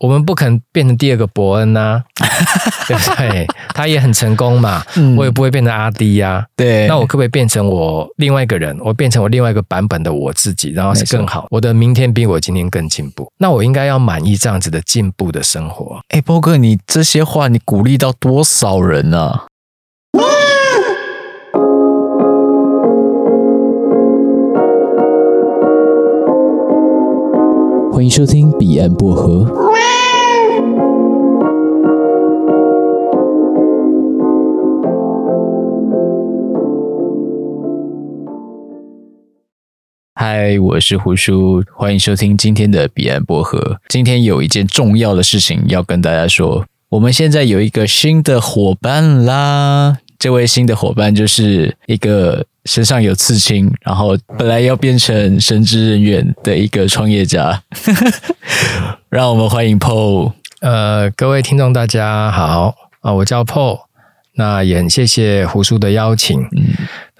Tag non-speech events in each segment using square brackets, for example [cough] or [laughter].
我们不可能变成第二个伯恩呐、啊，[laughs] 对不对？他也很成功嘛，嗯、我也不会变成阿迪呀、啊。对，那我可不可以变成我另外一个人？我变成我另外一个版本的我自己，然后是更好。我的明天比我今天更进步，那我应该要满意这样子的进步的生活。哎，波哥，你这些话你鼓励到多少人呢、啊？欢迎收听彼岸薄荷。嗨，我是胡叔，欢迎收听今天的彼岸薄荷。今天有一件重要的事情要跟大家说，我们现在有一个新的伙伴啦。这位新的伙伴就是一个身上有刺青，然后本来要变成神职人员的一个创业家。[laughs] 让我们欢迎 Paul。呃，各位听众大家好啊，我叫 Paul。那也很谢谢胡叔的邀请。嗯，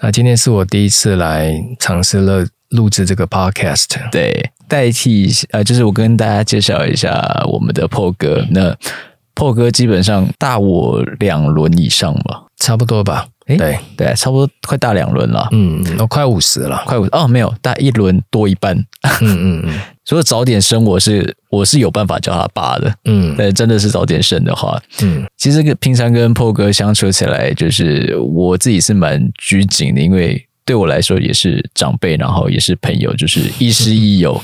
那今天是我第一次来尝试了。录制这个 podcast，对，代替呃，就是我跟大家介绍一下我们的 Paul 哥。那 Paul 哥基本上大我两轮以上吧，差不多吧？诶对对，差不多快大两轮了。嗯，我快五十了，快五哦，没有大一轮多一半。嗯嗯嗯，[laughs] 所以早点生我是我是有办法叫他爸的。嗯，但真的是早点生的话，嗯，其实跟平常跟 Paul 哥相处起来，就是我自己是蛮拘谨的，因为。对我来说也是长辈，然后也是朋友，就是亦师亦友。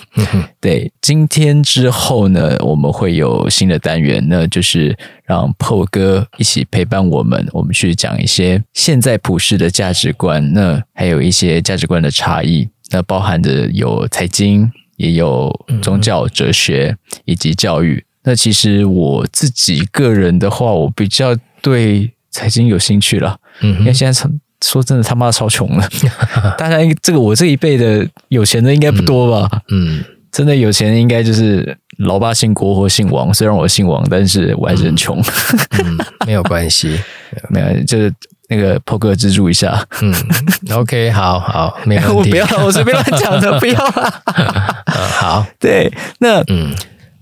对，今天之后呢，我们会有新的单元，那就是让 Paul 哥一起陪伴我们，我们去讲一些现在普世的价值观，那还有一些价值观的差异，那包含着有财经，也有宗教、哲学以及教育。那其实我自己个人的话，我比较对财经有兴趣了，嗯，因为现在从说真的，他妈超穷了。[laughs] 大家这个我这一辈的有钱的应该不多吧？嗯，嗯真的有钱的应该就是老爸姓郭或姓王。虽然我姓王，但是我还是很穷。嗯，[laughs] 没有关系，没有，就是那个 Paul 哥资助一下。嗯，OK，好好，没问题。[laughs] 我不要，我随便乱讲的，不要了。嗯，好，对，那嗯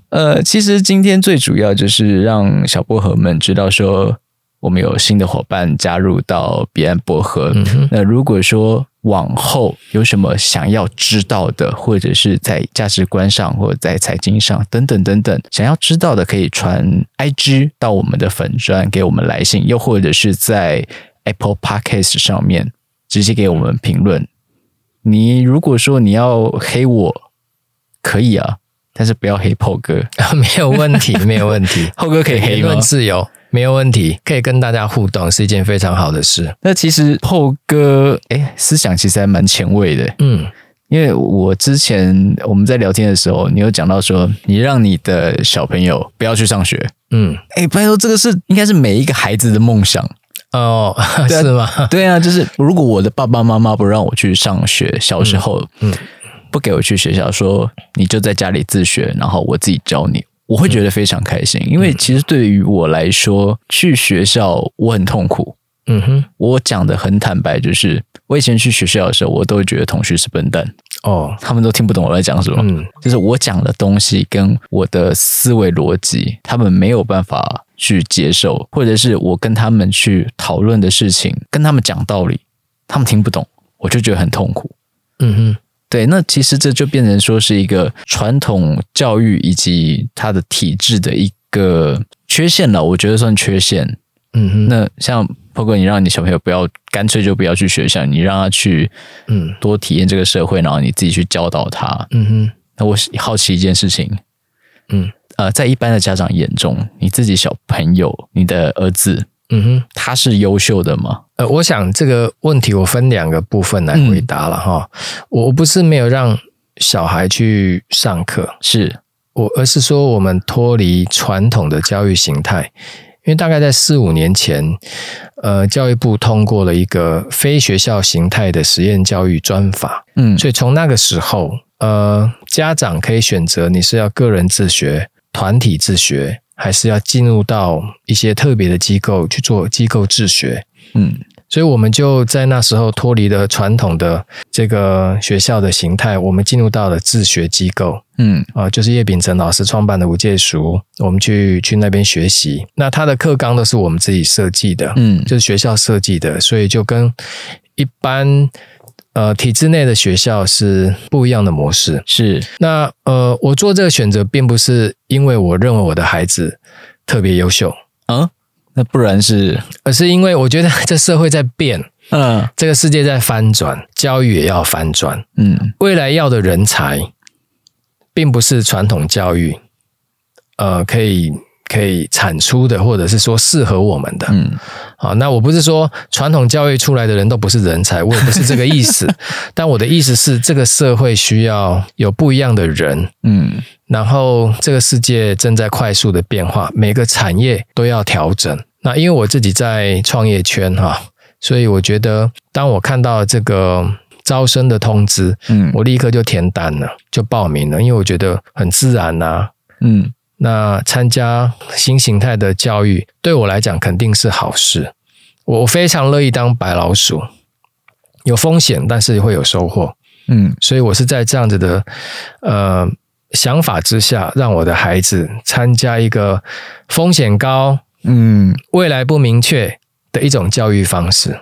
呃，其实今天最主要就是让小薄荷们知道说。我们有新的伙伴加入到彼岸薄荷。嗯、那如果说往后有什么想要知道的，或者是在价值观上，或者在财经上等等等等，想要知道的，可以传 IG 到我们的粉专给我们来信，又或者是在 Apple Podcast 上面直接给我们评论。你如果说你要黑我，可以啊，但是不要黑 Paul 哥，[laughs] 没有问题，没有问题，[laughs] Paul 哥可以黑吗？自由。没有问题，可以跟大家互动，是一件非常好的事。那其实 Paul 哥，哎，思想其实还蛮前卫的。嗯，因为我之前我们在聊天的时候，你有讲到说，你让你的小朋友不要去上学。嗯，哎，拜托，这个是应该是每一个孩子的梦想哦，是吗？对啊，就是如果我的爸爸妈妈不让我去上学，小时候，嗯，不给我去学校，说你就在家里自学，然后我自己教你。我会觉得非常开心，因为其实对于我来说，去学校我很痛苦。嗯哼，我讲的很坦白，就是我以前去学校的时候，我都会觉得同学是笨蛋。哦，他们都听不懂我在讲什么。嗯，就是我讲的东西跟我的思维逻辑，他们没有办法去接受，或者是我跟他们去讨论的事情，跟他们讲道理，他们听不懂，我就觉得很痛苦。嗯哼。对，那其实这就变成说是一个传统教育以及它的体制的一个缺陷了，我觉得算缺陷。嗯哼，那像包括你让你小朋友不要干脆就不要去学校，你让他去嗯多体验这个社会，然后你自己去教导他。嗯哼，那我好奇一件事情，嗯呃，在一般的家长眼中，你自己小朋友，你的儿子。嗯哼，他是优秀的吗？呃，我想这个问题我分两个部分来回答了哈。嗯、我不是没有让小孩去上课，是。我，而是说我们脱离传统的教育形态，因为大概在四五年前，呃，教育部通过了一个非学校形态的实验教育专法，嗯，所以从那个时候，呃，家长可以选择你是要个人自学、团体自学。还是要进入到一些特别的机构去做机构自学，嗯，所以我们就在那时候脱离了传统的这个学校的形态，我们进入到了自学机构，嗯啊，就是叶秉成老师创办的无界塾，我们去去那边学习。那他的课纲都是我们自己设计的，嗯，就是学校设计的，所以就跟一般呃体制内的学校是不一样的模式。是那呃，我做这个选择，并不是因为我认为我的孩子特别优秀，嗯。那不然是，而是因为我觉得 [laughs] 这社会在变，嗯，这个世界在翻转，教育也要翻转，嗯，未来要的人才，并不是传统教育，呃，可以可以产出的，或者是说适合我们的，嗯，好，那我不是说传统教育出来的人都不是人才，我也不是这个意思，[laughs] 但我的意思是，这个社会需要有不一样的人，嗯，然后这个世界正在快速的变化，每个产业都要调整。那因为我自己在创业圈哈，所以我觉得，当我看到这个招生的通知，嗯，我立刻就填单了，就报名了，因为我觉得很自然呐，嗯，那参加新形态的教育对我来讲肯定是好事，我非常乐意当白老鼠，有风险，但是会有收获，嗯，所以我是在这样子的呃想法之下，让我的孩子参加一个风险高。嗯，未来不明确的一种教育方式，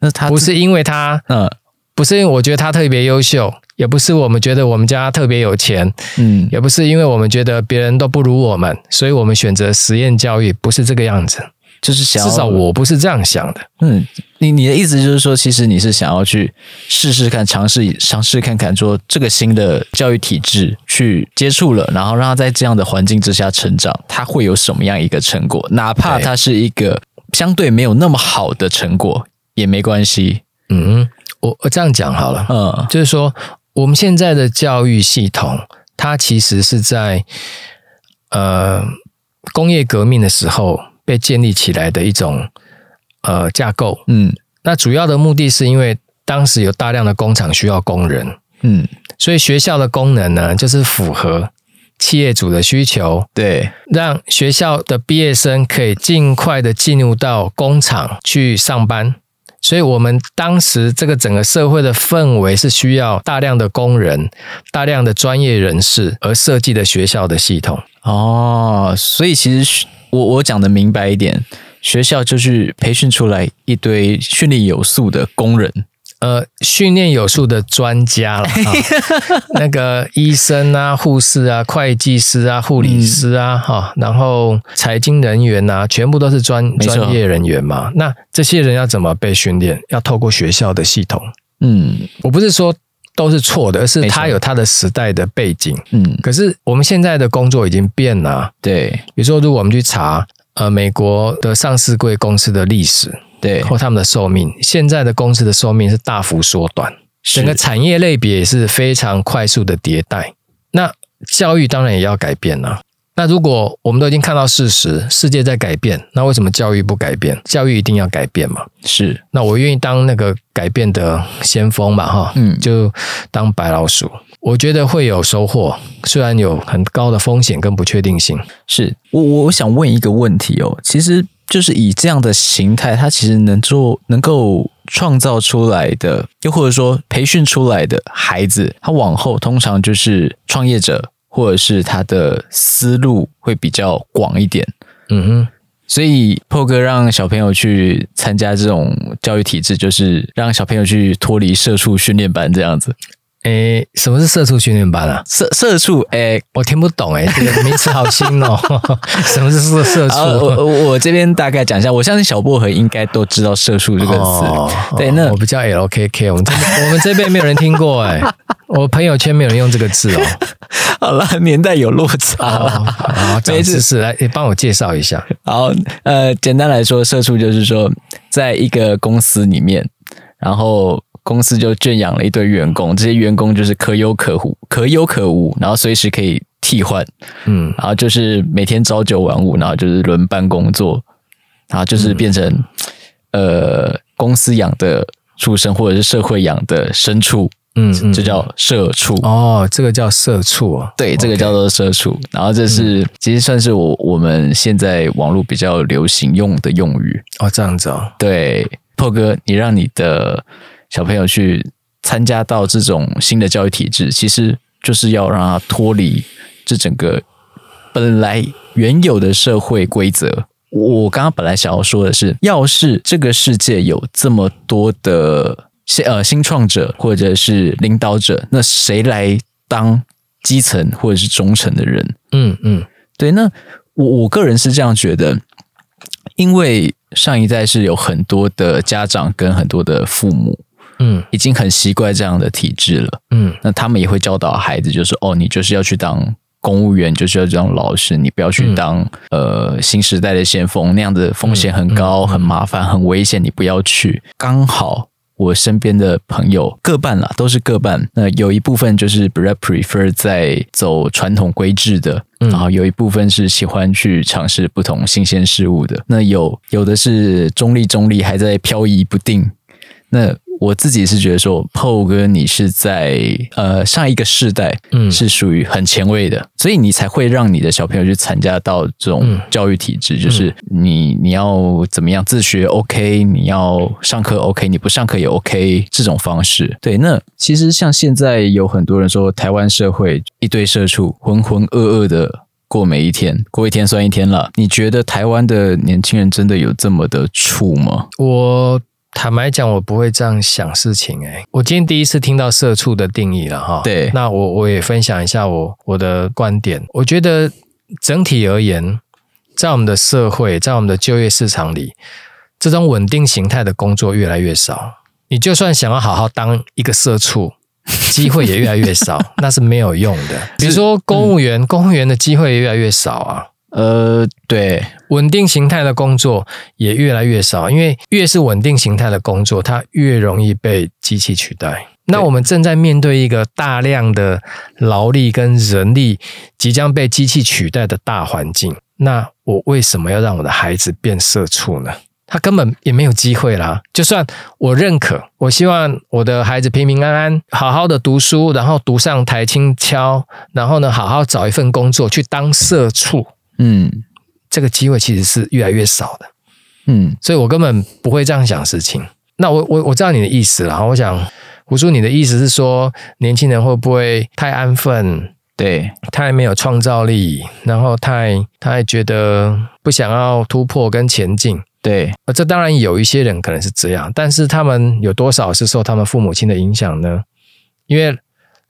那他不是因为他，嗯，不是因为我觉得他特别优秀，也不是我们觉得我们家特别有钱，嗯，也不是因为我们觉得别人都不如我们，所以我们选择实验教育，不是这个样子，就是想要，至少我不是这样想的。嗯，你你的意思就是说，其实你是想要去试试看，尝试尝试看看，说这个新的教育体制去接触了，然后让他在这样的环境之下成长，他会有什么样一个成果？哪怕他是一个相对没有那么好的成果也没关系。嗯，我我这样讲好了，嗯，就是说我们现在的教育系统，它其实是在呃工业革命的时候被建立起来的一种。呃，架构，嗯，那主要的目的是因为当时有大量的工厂需要工人，嗯，所以学校的功能呢，就是符合企业主的需求，对，让学校的毕业生可以尽快的进入到工厂去上班。所以，我们当时这个整个社会的氛围是需要大量的工人、大量的专业人士而设计的学校的系统。哦，所以其实我我讲的明白一点。学校就是培训出来一堆训练有素的工人，呃，训练有素的专家了啊，[laughs] 那个医生啊、护士啊、会计师啊、护理师啊，哈、嗯，然后财经人员啊，全部都是专专业人员嘛。那这些人要怎么被训练？要透过学校的系统。嗯，我不是说都是错的，而是它有它的时代的背景。嗯，可是我们现在的工作已经变了。对，比如说，如果我们去查。呃，美国的上市贵公司的历史，对，或他们的寿命，现在的公司的寿命是大幅缩短，整个产业类别也是非常快速的迭代。那教育当然也要改变了。那如果我们都已经看到事实，世界在改变，那为什么教育不改变？教育一定要改变嘛？是。那我愿意当那个改变的先锋嘛？哈，嗯，就当白老鼠。我觉得会有收获，虽然有很高的风险跟不确定性。是我，我想问一个问题哦，其实就是以这样的形态，它其实能做、能够创造出来的，又或者说培训出来的孩子，他往后通常就是创业者，或者是他的思路会比较广一点。嗯哼，所以破哥让小朋友去参加这种教育体制，就是让小朋友去脱离社畜训练班这样子。诶，什么是社畜训练班啊？社社畜，诶，我听不懂诶，这个名词好新哦。[laughs] 什么是社社畜？我我这边大概讲一下，我相信小薄荷应该都知道“社畜”这个词。哦、对，那我不叫 LKK，我们这我们这边没有人听过诶，[laughs] 我朋友圈没有人用这个字哦。[laughs] 好了，年代有落差了。好，长知识来，你帮我介绍一下。好，呃，简单来说，社畜就是说，在一个公司里面，然后。公司就圈养了一堆员工，这些员工就是可有可无，可有可无，然后随时可以替换，嗯，然后就是每天朝九晚五，然后就是轮班工作，然后就是变成、嗯、呃公司养的畜生或者是社会养的牲畜，嗯，就叫社畜。哦，这个叫社畜啊，对，这个叫做社畜。然后这是、嗯、其实算是我我们现在网络比较流行用的用语。哦，这样子哦，对。破哥，你让你的小朋友去参加到这种新的教育体制，其实就是要让他脱离这整个本来原有的社会规则。我刚刚本来想要说的是，要是这个世界有这么多的新呃新创者或者是领导者，那谁来当基层或者是中层的人？嗯嗯，对。那我我个人是这样觉得，因为上一代是有很多的家长跟很多的父母，嗯，已经很习惯这样的体制了，嗯，那他们也会教导孩子，就是哦，你就是要去当。公务员就是要当老师，你不要去当、嗯、呃新时代的先锋，那样的风险很高、嗯嗯、很麻烦、很危险，你不要去。刚好我身边的朋友各半啦，都是各半。那有一部分就是比较 prefer 在走传统规制的，嗯、然后有一部分是喜欢去尝试不同新鲜事物的。那有有的是中立中立，还在漂移不定。那我自己是觉得说，Paul 哥，你是在呃上一个世代，嗯，是属于很前卫的，嗯、所以你才会让你的小朋友去参加到这种教育体制，嗯、就是你你要怎么样自学 OK，你要上课 OK，你不上课也 OK 这种方式。对，那其实像现在有很多人说，台湾社会一堆社畜浑浑噩噩的过每一天，过一天算一天了。你觉得台湾的年轻人真的有这么的畜吗？我。坦白讲，我不会这样想事情诶。我今天第一次听到“社畜”的定义了哈。对，那我我也分享一下我我的观点。我觉得整体而言，在我们的社会，在我们的就业市场里，这种稳定形态的工作越来越少。你就算想要好好当一个社畜，机会也越来越少，[laughs] 那是没有用的。比如说公务员，嗯、公务员的机会也越来越少啊。呃，对，稳定形态的工作也越来越少，因为越是稳定形态的工作，它越容易被机器取代。那我们正在面对一个大量的劳力跟人力即将被机器取代的大环境。那我为什么要让我的孩子变社畜呢？他根本也没有机会啦。就算我认可，我希望我的孩子平平安安、好好的读书，然后读上台青敲，然后呢，好好找一份工作去当社畜。嗯，这个机会其实是越来越少的，嗯，所以我根本不会这样想事情。那我我我知道你的意思了，我想胡叔，你的意思是说，年轻人会不会太安分？对，太没有创造力，然后太太觉得不想要突破跟前进。对，这当然有一些人可能是这样，但是他们有多少是受他们父母亲的影响呢？因为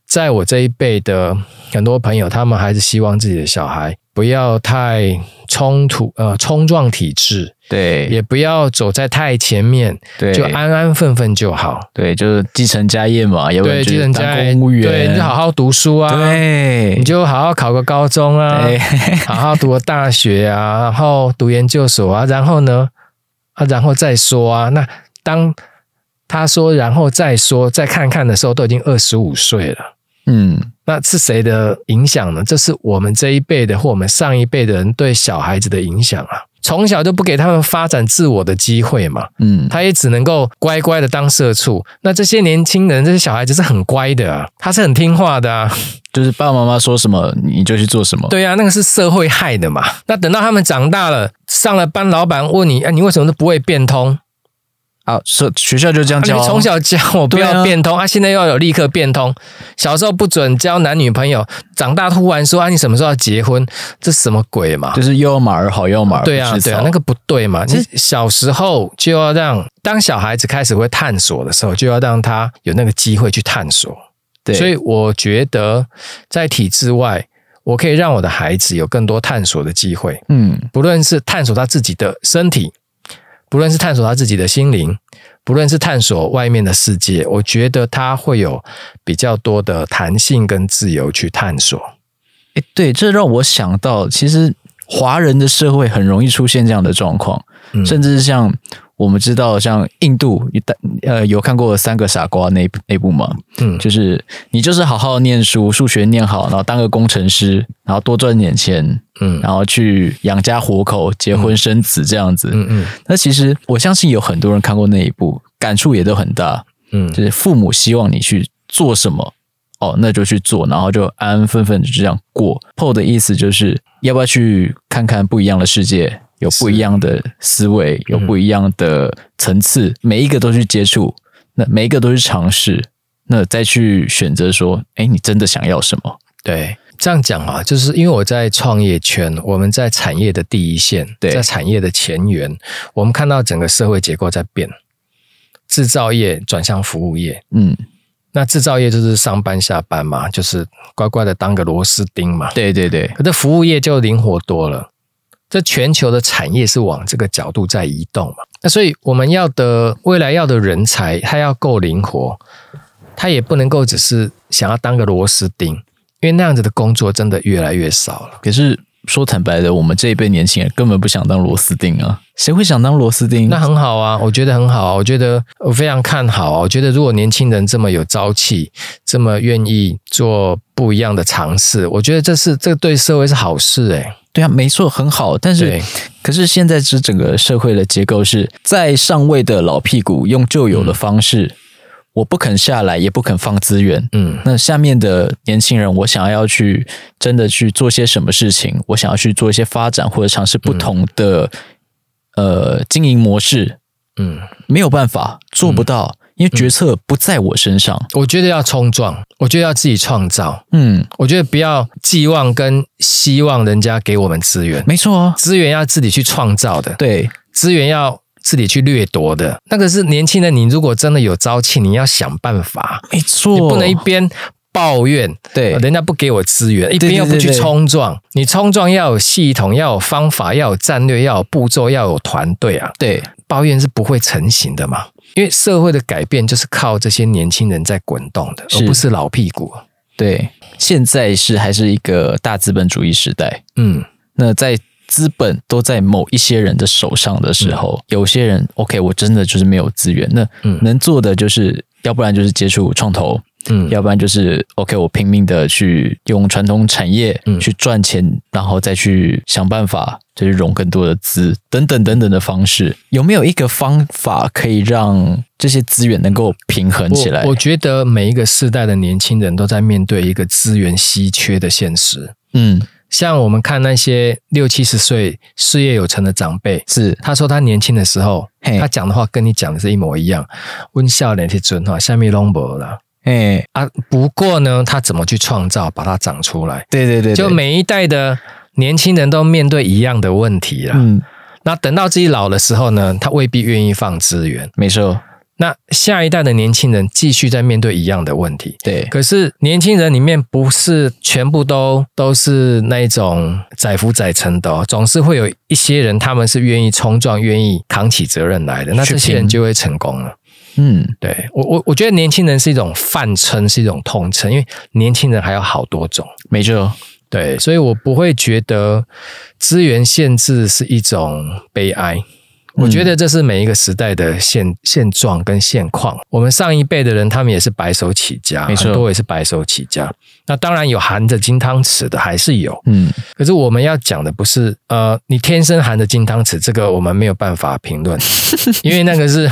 在我这一辈的很多朋友，他们还是希望自己的小孩。不要太冲突，呃，冲撞体制，对，也不要走在太前面，对，就安安分分就好，对，就是继承家业嘛，要不然继承家业，公务员，对，你就好好读书啊，对，你就好好考个高中啊，对。[laughs] 好好读个大学啊，然后读研究所啊，然后呢，啊，然后再说啊，那当他说然后再说，再看看的时候，都已经二十五岁了，嗯。那是谁的影响呢？这是我们这一辈的或我们上一辈的人对小孩子的影响啊！从小就不给他们发展自我的机会嘛，嗯，他也只能够乖乖的当社畜。那这些年轻人，这些小孩子是很乖的啊，他是很听话的啊，就是爸爸妈妈说什么你就去做什么。对啊，那个是社会害的嘛。那等到他们长大了，上了班，老板问你，哎，你为什么都不会变通？啊，是学校就这样教，啊，你从小教我不要变通啊，啊，现在又要有立刻变通。小时候不准交男女朋友，长大突然说啊，你什么时候要结婚？这什么鬼嘛？就是又要马儿好，又要马儿对啊，对啊，那个不对嘛。你小时候就要让，当小孩子开始会探索的时候，就要让他有那个机会去探索。对，所以我觉得在体制外，我可以让我的孩子有更多探索的机会。嗯，不论是探索他自己的身体。不论是探索他自己的心灵，不论是探索外面的世界，我觉得他会有比较多的弹性跟自由去探索。诶，对，这让我想到，其实华人的社会很容易出现这样的状况，嗯、甚至是像。我们知道，像印度，呃，有看过《三个傻瓜》那那部吗？嗯，就是你就是好好念书，数学念好，然后当个工程师，然后多赚点钱，嗯，然后去养家活口，结婚生子这样子。嗯嗯。那其实我相信有很多人看过那一部，感触也都很大。嗯，就是父母希望你去做什么，哦，那就去做，然后就安安分分的就这样过。Paul 的意思就是要不要去看看不一样的世界？有不一样的思维，有不一样的层次，每一个都去接触，那每一个都去尝试，那再去选择说，哎，你真的想要什么？对，这样讲啊，就是因为我在创业圈，我们在产业的第一线，对在产业的前缘，我们看到整个社会结构在变，制造业转向服务业，嗯。那制造业就是上班下班嘛，就是乖乖的当个螺丝钉嘛。对对对，可是服务业就灵活多了。这全球的产业是往这个角度在移动嘛。那所以我们要的未来要的人才，他要够灵活，他也不能够只是想要当个螺丝钉，因为那样子的工作真的越来越少了。可是。说坦白的，我们这一辈年轻人根本不想当螺丝钉啊！谁会想当螺丝钉？那很好啊，我觉得很好啊，我觉得我非常看好啊。我觉得如果年轻人这么有朝气，这么愿意做不一样的尝试，我觉得这是这对社会是好事诶。对啊，没错，很好。但是，可是现在是整个社会的结构是在上位的老屁股用旧有的方式。嗯我不肯下来，也不肯放资源。嗯，那下面的年轻人，我想要去真的去做些什么事情，我想要去做一些发展，或者尝试不同的、嗯、呃经营模式。嗯，没有办法，做不到，嗯、因为决策不在我身上。我觉得要冲撞，我觉得要自己创造。嗯，我觉得不要寄望跟希望人家给我们资源。没错哦，资源要自己去创造的。对，资源要。自己去掠夺的那个是年轻人，你如果真的有朝气，你要想办法。没错，你不能一边抱怨，对，人家不给我资源，一边又不去冲撞。你冲撞要有系统，要有方法，要有战略，要有步骤，要有团队啊。对，抱怨是不会成型的嘛。因为社会的改变就是靠这些年轻人在滚动的，而不是老屁股。对，现在是还是一个大资本主义时代。嗯，那在。资本都在某一些人的手上的时候，嗯、有些人 OK，我真的就是没有资源，那能做的就是，要不然就是接触创投，嗯，要不然就是 OK，我拼命的去用传统产业去赚钱，嗯、然后再去想办法，就是融更多的资，等等等等的方式，有没有一个方法可以让这些资源能够平衡起来？我，我觉得每一个世代的年轻人都在面对一个资源稀缺的现实，嗯。像我们看那些六七十岁事业有成的长辈，是他说他年轻的时候，他讲的话跟你讲的是一模一样。温笑脸去准哈，下面拢无了。哎啊，不过呢，他怎么去创造，把它长出来？对对对，对，就每一代的年轻人都面对一样的问题了。嗯，那等到自己老的时候呢，他未必愿意放资源。没错。那下一代的年轻人继续在面对一样的问题，对。可是年轻人里面不是全部都都是那种载浮载沉的哦，总是会有一些人，他们是愿意冲撞、愿意扛起责任来的，那这些人就会成功了。嗯，对。我我我觉得年轻人是一种泛称，是一种统称，因为年轻人还有好多种，没错。对，所以我不会觉得资源限制是一种悲哀。我觉得这是每一个时代的现现状跟现况。我们上一辈的人，他们也是白手起家，没错，很多也是白手起家。那当然有含着金汤匙的，还是有。嗯，可是我们要讲的不是呃，你天生含着金汤匙，这个我们没有办法评论，[laughs] 因为那个是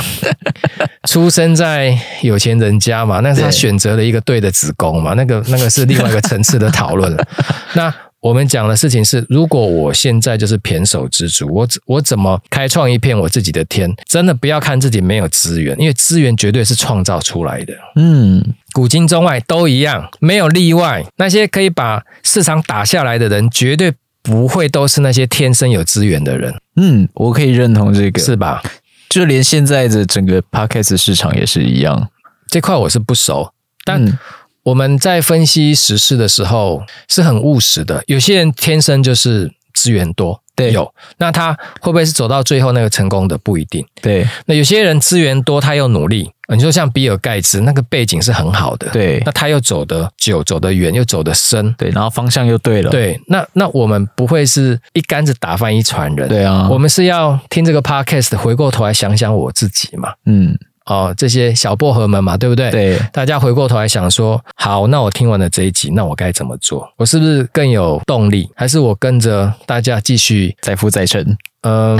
出生在有钱人家嘛，那是他选择了一个对的子宫嘛，那个那个是另外一个层次的讨论了。那。我们讲的事情是，如果我现在就是胼手之足，我我怎么开创一片我自己的天？真的不要看自己没有资源，因为资源绝对是创造出来的。嗯，古今中外都一样，没有例外。那些可以把市场打下来的人，绝对不会都是那些天生有资源的人。嗯，我可以认同这个，是吧？就连现在的整个 Podcast 市场也是一样。这块我是不熟，但。嗯我们在分析时事的时候是很务实的。有些人天生就是资源多，对，有，那他会不会是走到最后那个成功的不一定。对，那有些人资源多，他又努力。你说像比尔盖茨，那个背景是很好的，对，那他又走得久，走得远，又走得深，对，然后方向又对了，对。那那我们不会是一竿子打翻一船人，对啊，我们是要听这个 podcast，回过头来想想我自己嘛，嗯。哦，这些小薄荷们嘛，对不对？对，大家回过头来想说，好，那我听完了这一集，那我该怎么做？我是不是更有动力？还是我跟着大家继续再富再沉？嗯，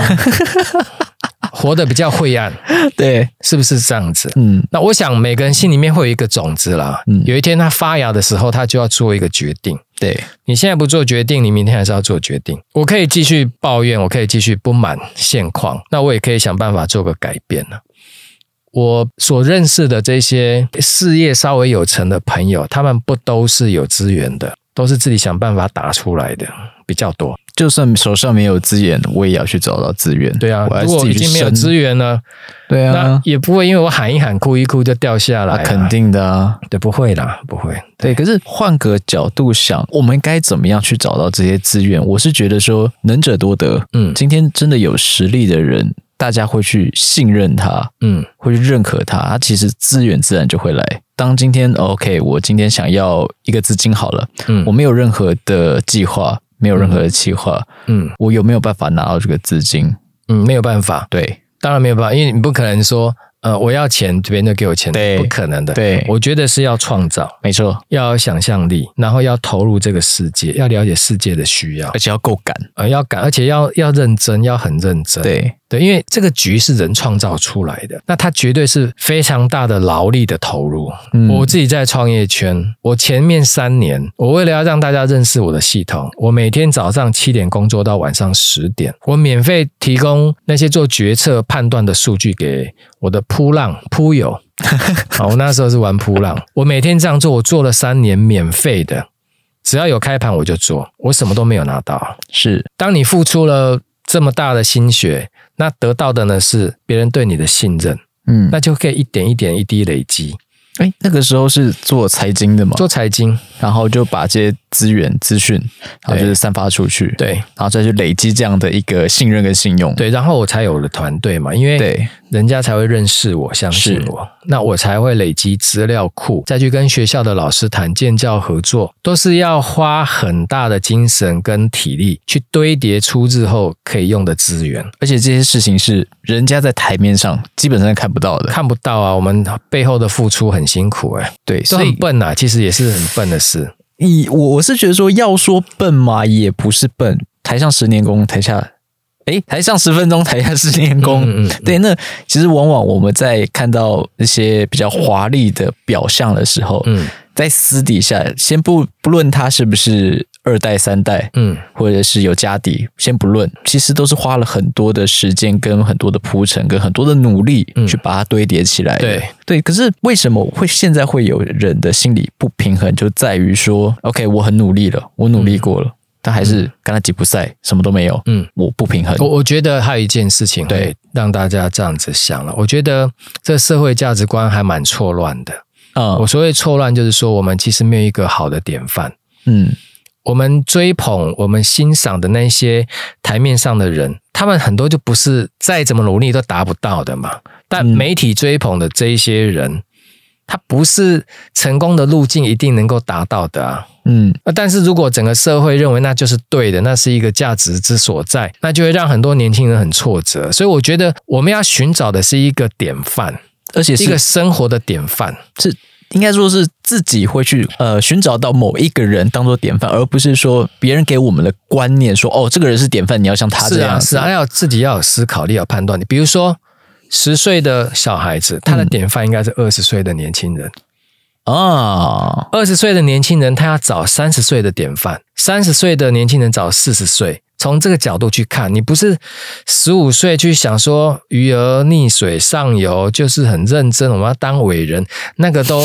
[laughs] 活得比较晦暗，对，是不是这样子？嗯，那我想每个人心里面会有一个种子啦。嗯，有一天它发芽的时候，他就要做一个决定。对，你现在不做决定，你明天还是要做决定。我可以继续抱怨，我可以继续不满现况，那我也可以想办法做个改变了。我所认识的这些事业稍微有成的朋友，他们不都是有资源的，都是自己想办法打出来的比较多。就算手上没有资源，我也要去找到资源。对啊，如果已经没有资源了，对啊，那也不会因为我喊一喊、哭一哭就掉下来。啊，肯定的啊，对，不会啦，不会。对，可是换个角度想，我们该怎么样去找到这些资源？我是觉得说，能者多得。嗯，今天真的有实力的人。大家会去信任他，嗯，会去认可他，他其实资源自然就会来。当今天 OK，我今天想要一个资金好了，嗯，我没有任何的计划，没有任何的计划，嗯，我有没有办法拿到这个资金？嗯，没有办法，对，当然没有办法，因为你不可能说。呃，我要钱，别人就给我钱，对，不可能的。对，我觉得是要创造，没错，要有想象力，然后要投入这个世界，要了解世界的需要，而且要够敢，呃，要敢，而且要要认真，要很认真。对对，因为这个局是人创造出来的，那它绝对是非常大的劳力的投入。嗯，我自己在创业圈，我前面三年，我为了要让大家认识我的系统，我每天早上七点工作到晚上十点，我免费提供那些做决策判断的数据给我的。扑浪扑友，[laughs] 好，我那时候是玩扑浪。我每天这样做，我做了三年，免费的，只要有开盘我就做，我什么都没有拿到。是，当你付出了这么大的心血，那得到的呢是别人对你的信任，嗯，那就可以一点一点一滴累积。哎，那个时候是做财经的嘛？做财经，然后就把这些资源资讯，然后就是散发出去，对，然后再去累积这样的一个信任跟信用，对，然后我才有了团队嘛，因为对。人家才会认识我，相信我，那我才会累积资料库，再去跟学校的老师谈建教合作，都是要花很大的精神跟体力去堆叠出日后可以用的资源，而且这些事情是人家在台面上基本上看不到的，看不到啊，我们背后的付出很辛苦哎，对，所以笨呐，其实也是很笨的事。你我我是觉得说，要说笨嘛，也不是笨，台上十年功，台下。诶，台上十分钟，台下十年功。嗯嗯嗯、对，那其实往往我们在看到一些比较华丽的表象的时候，嗯，在私底下，先不不论他是不是二代、三代，嗯，或者是有家底，先不论，其实都是花了很多的时间、跟很多的铺陈、跟很多的努力，去把它堆叠起来。对对，可是为什么会现在会有人的心理不平衡，就在于说，OK，我很努力了，我努力过了。嗯他还是跟他吉普赛，什么都没有。嗯，我不平衡。我我觉得还有一件事情对让大家这样子想了。我觉得这社会价值观还蛮错乱的。嗯，我所谓错乱，就是说我们其实没有一个好的典范。嗯，我们追捧、我们欣赏的那些台面上的人，他们很多就不是再怎么努力都达不到的嘛。但媒体追捧的这一些人，他不是成功的路径一定能够达到的啊。嗯，但是如果整个社会认为那就是对的，那是一个价值之所在，那就会让很多年轻人很挫折。所以我觉得我们要寻找的是一个典范，而且是一个生活的典范，是应该说是自己会去呃寻找到某一个人当做典范，而不是说别人给我们的观念说哦，这个人是典范，你要像他这样。是啊，是啊，要自己要有思考力，要判断。你比如说十岁的小孩子，他的典范应该是二十岁的年轻人。啊，二十岁的年轻人，他要找三十岁的典范；三十岁的年轻人找四十岁。从这个角度去看，你不是十五岁去想说鱼儿溺水上游，就是很认真，我们要当伟人，那个都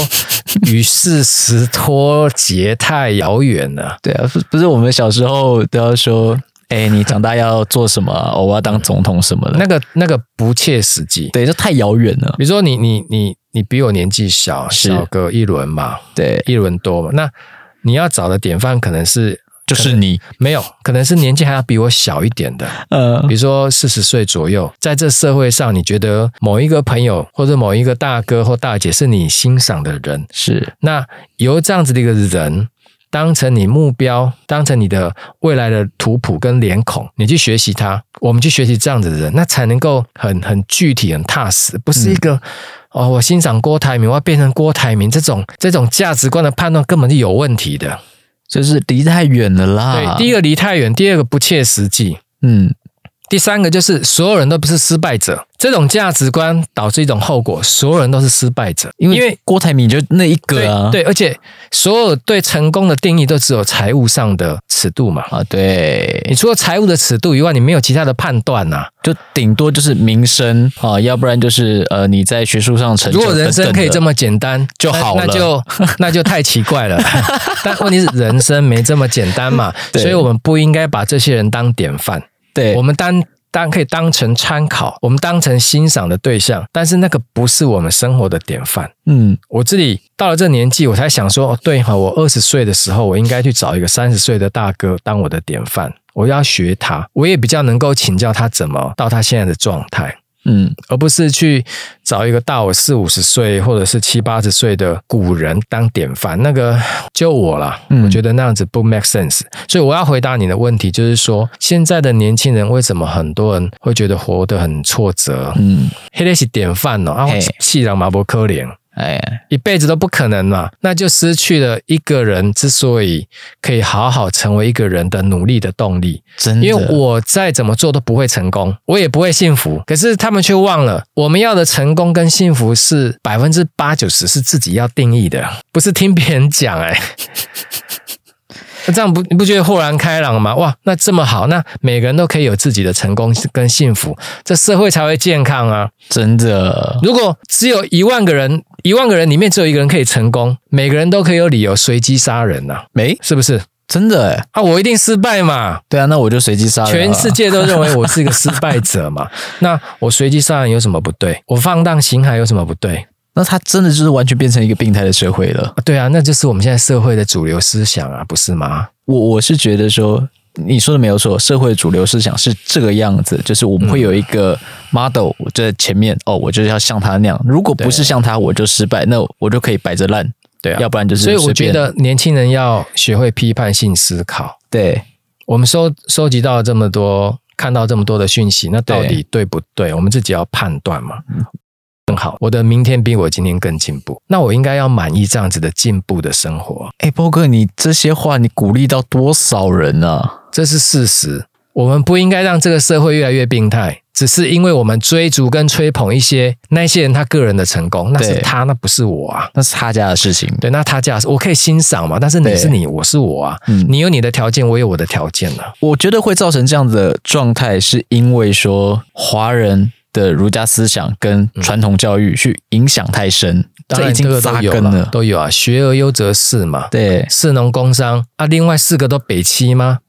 与事实脱节太遥远了。[laughs] 对啊，不不是我们小时候都要说，哎，你长大要做什么？我要当总统什么的，那个那个不切实际，对，这太遥远了。比如说你你你。你比我年纪小，小个一轮嘛，对，一轮多嘛。那你要找的典范可能是，就是你没有，可能是年纪还要比我小一点的，呃，比如说四十岁左右，在这社会上，你觉得某一个朋友或者某一个大哥或大姐是你欣赏的人，是，那由这样子的一个人当成你目标，当成你的未来的图谱跟脸孔，你去学习他，我们去学习这样子的人，那才能够很很具体、很踏实，不是一个。嗯。哦，我欣赏郭台铭，我要变成郭台铭，这种这种价值观的判断根本就有问题的，就是离太远了啦。对，第一个离太远，第二个不切实际，嗯，第三个就是所有人都不是失败者，这种价值观导致一种后果，所有人都是失败者，因为因为郭台铭就那一个啊。对，对，而且所有对成功的定义都只有财务上的尺度嘛，啊，对，你除了财务的尺度以外，你没有其他的判断呐、啊，就顶多就是名声啊，要不然就是呃你在学术上成就，如果人生可以这么简单就好了，那，那 [laughs] 就那就太奇怪了，[laughs] 但问题是人生没这么简单嘛，所以我们不应该把这些人当典范，对。我们当。当然可以当成参考，我们当成欣赏的对象，但是那个不是我们生活的典范。嗯，我自己到了这年纪，我才想说，哦，对哈，我二十岁的时候，我应该去找一个三十岁的大哥当我的典范，我要学他，我也比较能够请教他怎么到他现在的状态。嗯，而不是去找一个大我四五十岁或者是七八十岁的古人当典范，那个就我了。我觉得那样子不 make sense。所以我要回答你的问题，就是说现在的年轻人为什么很多人会觉得活得很挫折？嗯，黑的是典范哦，啊，气人嘛不可怜。哎，一辈子都不可能嘛，那就失去了一个人之所以可以好好成为一个人的努力的动力。真的，因为我再怎么做都不会成功，我也不会幸福。可是他们却忘了，我们要的成功跟幸福是百分之八九十是自己要定义的，不是听别人讲哎。[laughs] 那这样不你不觉得豁然开朗吗？哇，那这么好，那每个人都可以有自己的成功跟幸福，这社会才会健康啊！真的，如果只有一万个人，一万个人里面只有一个人可以成功，每个人都可以有理由随机杀人呐、啊？没，是不是？真的诶啊，我一定失败嘛？对啊，那我就随机杀人。全世界都认为我是一个失败者嘛？[laughs] 那我随机杀人有什么不对？我放荡形骸有什么不对？那他真的就是完全变成一个病态的社会了。对啊，那就是我们现在社会的主流思想啊，不是吗？我我是觉得说，你说的没有错，社会的主流思想是这个样子，就是我们会有一个 model 在前面，哦，我就是要像他那样，如果不是像他，我就失败，那我就可以摆着烂，对啊，要不然就是。所以我觉得年轻人要学会批判性思考。对，我们收收集到了这么多，看到这么多的讯息，那到底对不对？对我们自己要判断嘛。嗯更好，我的明天比我今天更进步，那我应该要满意这样子的进步的生活。哎，波哥，你这些话你鼓励到多少人啊？这是事实。我们不应该让这个社会越来越病态，只是因为我们追逐跟吹捧一些那些人他个人的成功，那是他，那不是我啊，那是他家的事情。对，那他家我可以欣赏嘛，但是你是你，我是我啊。嗯，你有你的条件，我有我的条件啊。我觉得会造成这样子的状态，是因为说华人。的儒家思想跟传统教育去影响太深，嗯、这已经扎根了，都有啊。学而优则仕嘛，对，士农工商啊，另外四个都北七吗？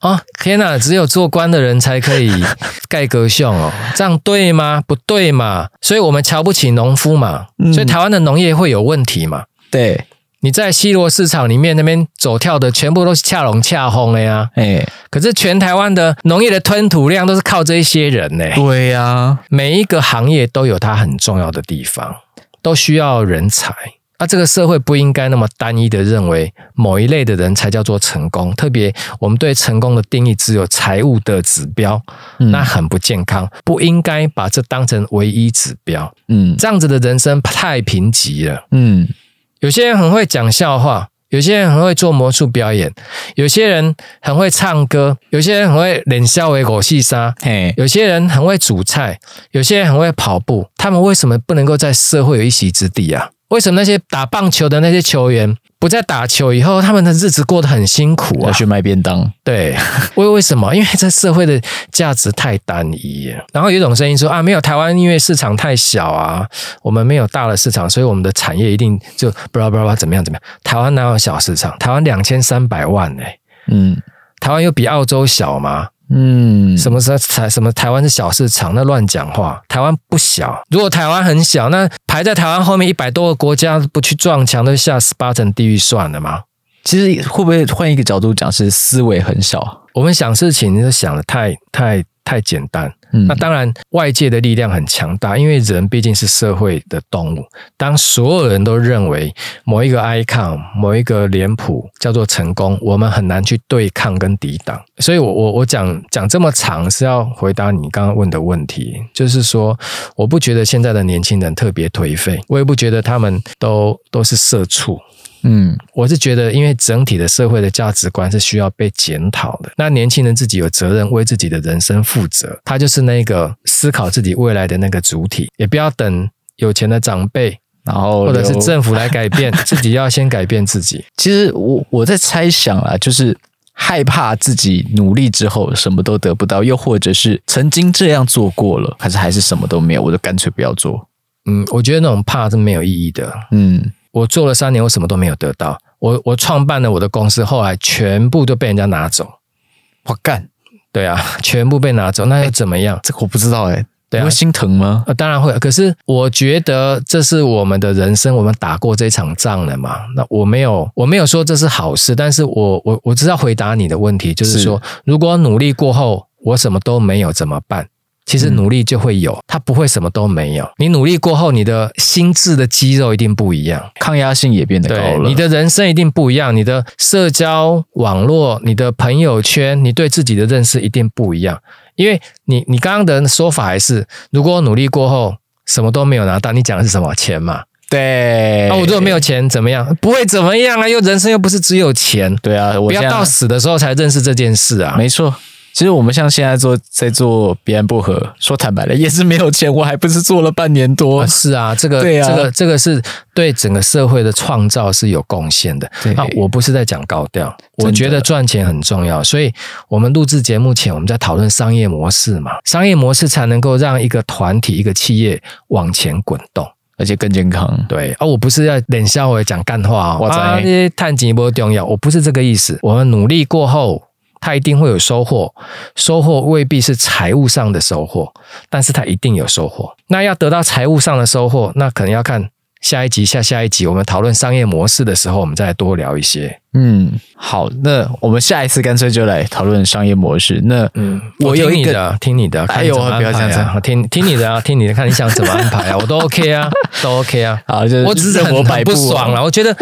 啊，[laughs] 天哪，只有做官的人才可以 [laughs] 盖革项哦，这样对吗？不对嘛，所以我们瞧不起农夫嘛，嗯、所以台湾的农业会有问题嘛？对。你在西螺市场里面那边走跳的，全部都是恰龙恰轰的呀。哎，可是全台湾的农业的吞吐量都是靠这一些人呢。对呀，每一个行业都有它很重要的地方，都需要人才。那这个社会不应该那么单一的认为某一类的人才叫做成功。特别我们对成功的定义只有财务的指标，那很不健康。不应该把这当成唯一指标。嗯，这样子的人生太贫瘠了。嗯。有些人很会讲笑话，有些人很会做魔术表演，有些人很会唱歌，有些人很会冷笑为狗戏沙，嘿，有些人很会煮菜，有些人很会跑步。他们为什么不能够在社会有一席之地啊？为什么那些打棒球的那些球员不再打球以后，他们的日子过得很辛苦啊？要去卖便当？对，[laughs] 为为什么？因为这社会的价值太单一。然后有一种声音说啊，没有台湾，因为市场太小啊，我们没有大的市场，所以我们的产业一定就不知道不知道怎么样怎么样。台湾哪有小市场？台湾两千三百万哎，嗯，台湾有比澳洲小吗？嗯，什么时候台什么台湾是小市场？那乱讲话。台湾不小，如果台湾很小，那排在台湾后面一百多个国家不去撞墙，都下十八层地狱算了吗？其实会不会换一个角度讲，是思维很少。我们想事情就想的太太太简单。嗯，那当然，外界的力量很强大，因为人毕竟是社会的动物。当所有人都认为某一个 icon、某一个脸谱叫做成功，我们很难去对抗跟抵挡。所以我，我我我讲讲这么长是要回答你刚刚问的问题，就是说，我不觉得现在的年轻人特别颓废，我也不觉得他们都都是社畜。嗯，我是觉得，因为整体的社会的价值观是需要被检讨的。那年轻人自己有责任为自己的人生负责，他就是那个思考自己未来的那个主体，也不要等有钱的长辈，然后或者是政府来改变，自己要先改变自己。[laughs] 其实我我在猜想啊，就是害怕自己努力之后什么都得不到，又或者是曾经这样做过了，还是还是什么都没有，我就干脆不要做。嗯，我觉得那种怕是没有意义的。嗯，我做了三年，我什么都没有得到。我我创办了我的公司，后来全部都被人家拿走。我干，对啊，[laughs] 全部被拿走，那又怎么样？这个我不知道哎、欸。对啊，会心疼吗？当然会。可是我觉得这是我们的人生，我们打过这场仗了嘛。那我没有，我没有说这是好事，但是我我我知道回答你的问题，就是说，是如果努力过后我什么都没有怎么办？其实努力就会有，它不会什么都没有。你努力过后，你的心智的肌肉一定不一样，抗压性也变得高了。你的人生一定不一样，你的社交网络、你的朋友圈、你对自己的认识一定不一样。因为你，你刚刚的说法还是，如果努力过后什么都没有拿到，你讲的是什么钱嘛？对。那我如果没有钱怎么样？不会怎么样啊，又人生又不是只有钱。对啊，我不要到死的时候才认识这件事啊。没错。其实我们像现在做在做彼岸薄荷，说坦白了也是没有钱，我还不是做了半年多。啊是啊，这个对啊，这个这个是对整个社会的创造是有贡献的。对啊，我不是在讲高调，我觉得赚钱很重要，所以我们录制节目前我们在讨论商业模式嘛，商业模式才能够让一个团体、一个企业往前滚动，而且更健康。对啊，我不是在冷笑话讲干话哦，啊，这些探金不重要，我不是这个意思。我们努力过后。他一定会有收获，收获未必是财务上的收获，但是他一定有收获。那要得到财务上的收获，那可能要看下一集、下下一集我们讨论商业模式的时候，我们再来多聊一些。嗯，好，那我们下一次干脆就来讨论商业模式。那嗯，我有你的，听你的，看你怎么安排啊。哎呦，不要这样子，听听你的啊，[laughs] 听你的，看你想怎么安排啊，我都 OK 啊，都 OK 啊。[laughs] 好，就是我只是很不爽了，我觉得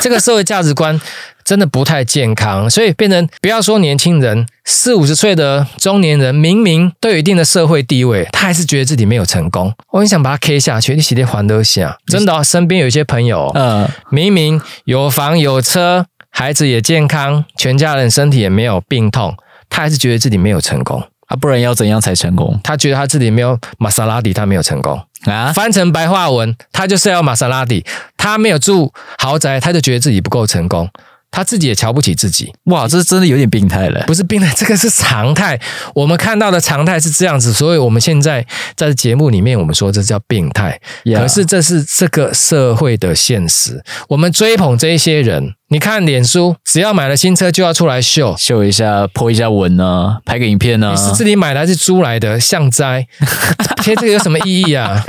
这个社会价值观。真的不太健康，所以变成不要说年轻人，四五十岁的中年人，明明都有一定的社会地位，他还是觉得自己没有成功。我很想把他 K 下去，你洗得还得下。真的、哦，身边有一些朋友，嗯，明明有房有车，孩子也健康，全家人身体也没有病痛，他还是觉得自己没有成功。啊，不然要怎样才成功？他觉得他自己没有玛莎拉蒂，他没有成功啊。翻成白话文，他就是要玛莎拉蒂，他没有住豪宅，他就觉得自己不够成功。他自己也瞧不起自己，哇，这是真的有点病态了。不是病态，这个是常态。我们看到的常态是这样子，所以我们现在在节目里面，我们说这叫病态。可是这是这个社会的现实。我们追捧这一些人，你看脸书，只要买了新车就要出来秀秀一下，po 一下文啊，拍个影片啊。你是自己买的还是租来的？像灾，[laughs] 贴这个有什么意义啊？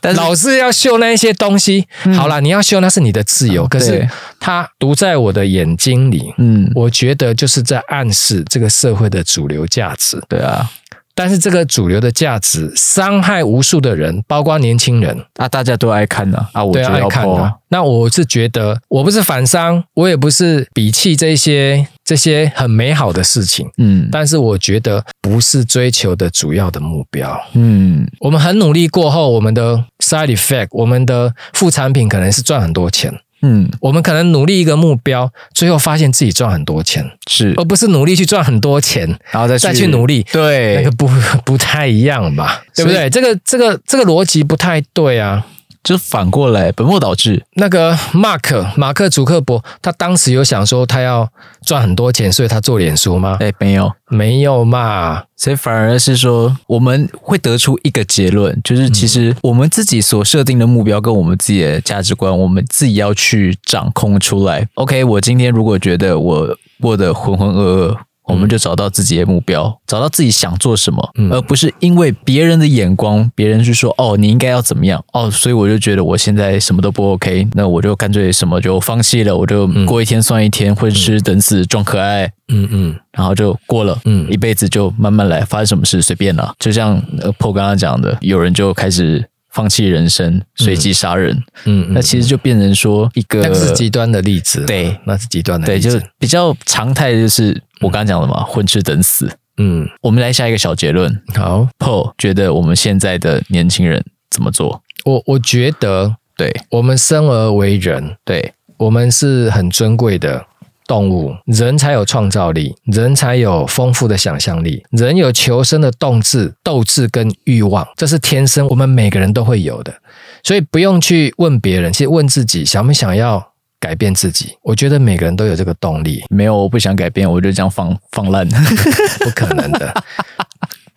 但是老是要秀那一些东西，嗯、好啦，你要秀那是你的自由，嗯、可是它读在我的眼睛里，嗯，我觉得就是在暗示这个社会的主流价值，对啊。但是这个主流的价值伤害无数的人，包括年轻人。啊，大家都爱看的啊，我就要爱看啊。那我是觉得，我不是反商，我也不是鄙弃这些这些很美好的事情，嗯，但是我觉得不是追求的主要的目标，嗯，我们很努力过后，我们的 side effect，我们的副产品可能是赚很多钱。嗯，我们可能努力一个目标，最后发现自己赚很多钱，是，而不是努力去赚很多钱，然后再再去努力，对，那个不不太一样吧？对不对？这个这个这个逻辑不太对啊。就反过来，本末倒置。那个马克马克祖克伯，他当时有想说他要赚很多钱，所以他做脸书吗？哎，没有，没有嘛。所以反而是说，我们会得出一个结论，就是其实我们自己所设定的目标跟我们自己的价值观，我们自己要去掌控出来。OK，我今天如果觉得我过得浑浑噩噩。我们就找到自己的目标，找到自己想做什么，嗯、而不是因为别人的眼光，别人去说哦，你应该要怎么样哦，所以我就觉得我现在什么都不 OK，那我就干脆什么就放弃了，我就过一天算一天，混吃等死，装可爱，嗯嗯，然后就过了，嗯，一辈子就慢慢来，发生什么事随便了，就像 Paul 刚刚讲的，有人就开始。放弃人生，随机杀人，嗯，嗯，那其实就变成说一个，那是极端的例子，对，那是极端的例子，对，就是比较常态，就是我刚刚讲的嘛，混吃等死，嗯，我们来下一个小结论，好，Paul 觉得我们现在的年轻人怎么做？我我觉得，对，我们生而为人，对，我们是很尊贵的动物，人才有创造力，人才有丰富的想象力，人有求生的动志、斗志跟欲望，这是天生我们每个人都会有的，所以不用去问别人，其实问自己想不想要改变自己。我觉得每个人都有这个动力。没有，我不想改变，我就这样放放烂，[laughs] 不可能的。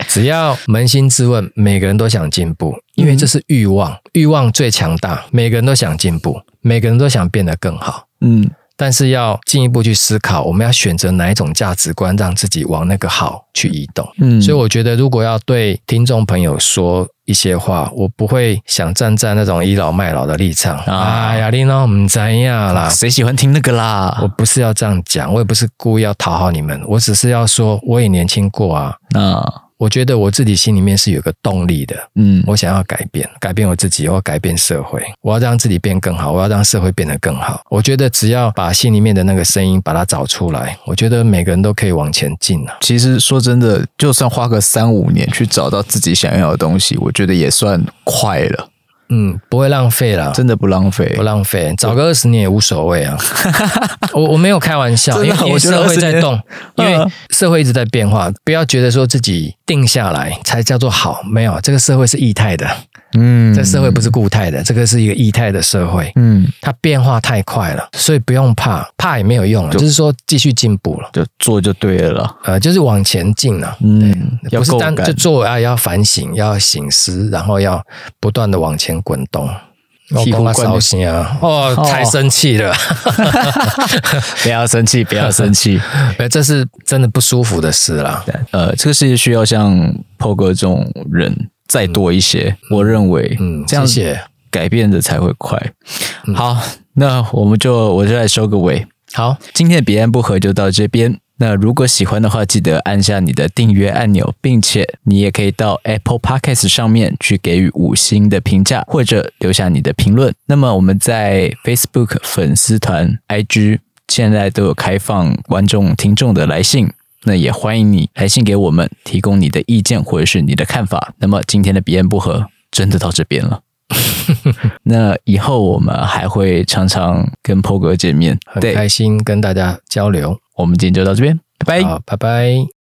只要扪心自问，每个人都想进步，因为这是欲望，欲望最强大，每个人都想进步，每个人都想变得更好。嗯，但是要进一步去思考，我们要选择哪一种价值观，让自己往那个好去移动。嗯，所以我觉得，如果要对听众朋友说一些话，我不会想站在那种倚老卖老的立场。啊、哎呀，你喏，唔知呀啦，谁喜欢听那个啦？我不是要这样讲，我也不是故意要讨好你们，我只是要说，我也年轻过啊。啊。我觉得我自己心里面是有个动力的，嗯，我想要改变，改变我自己，我要改变社会，我要让自己变更好，我要让社会变得更好。我觉得只要把心里面的那个声音把它找出来，我觉得每个人都可以往前进了。其实说真的，就算花个三五年去找到自己想要的东西，我觉得也算快了。嗯，不会浪费啦，真的不浪费，不浪费，找个二十年也无所谓啊。[laughs] 我我没有开玩笑，因为因为社会在动，因为社会一直在变化，不要觉得说自己定下来才叫做好，没有，这个社会是液态的。嗯，这社会不是固态的，这个是一个液态的社会。嗯，它变化太快了，所以不用怕，怕也没有用了，就，就是说继续进步了，就做就对了。呃，就是往前进了。嗯，不是单就做啊，要反省，要醒思，然后要不断的往前滚动。醍醐灌顶啊！哦，太生气了！[laughs] [laughs] 不要生气，不要生气，[laughs] 这是真的不舒服的事啦。呃，这个世界需要像 PO 哥这种人。再多一些，嗯、我认为，嗯，这样子改变的才会快。嗯、好，那我们就我就来收个尾。好，今天的彼岸不合就到这边。那如果喜欢的话，记得按下你的订阅按钮，并且你也可以到 Apple Podcast 上面去给予五星的评价，或者留下你的评论。那么我们在 Facebook 粉丝团、IG 现在都有开放观众、听众的来信。那也欢迎你来信给我们，提供你的意见或者是你的看法。那么今天的彼岸不合真的到这边了，[laughs] 那以后我们还会常常跟 PO 哥见面，很开心跟大家交流。我们今天就到这边，拜拜，好，拜拜。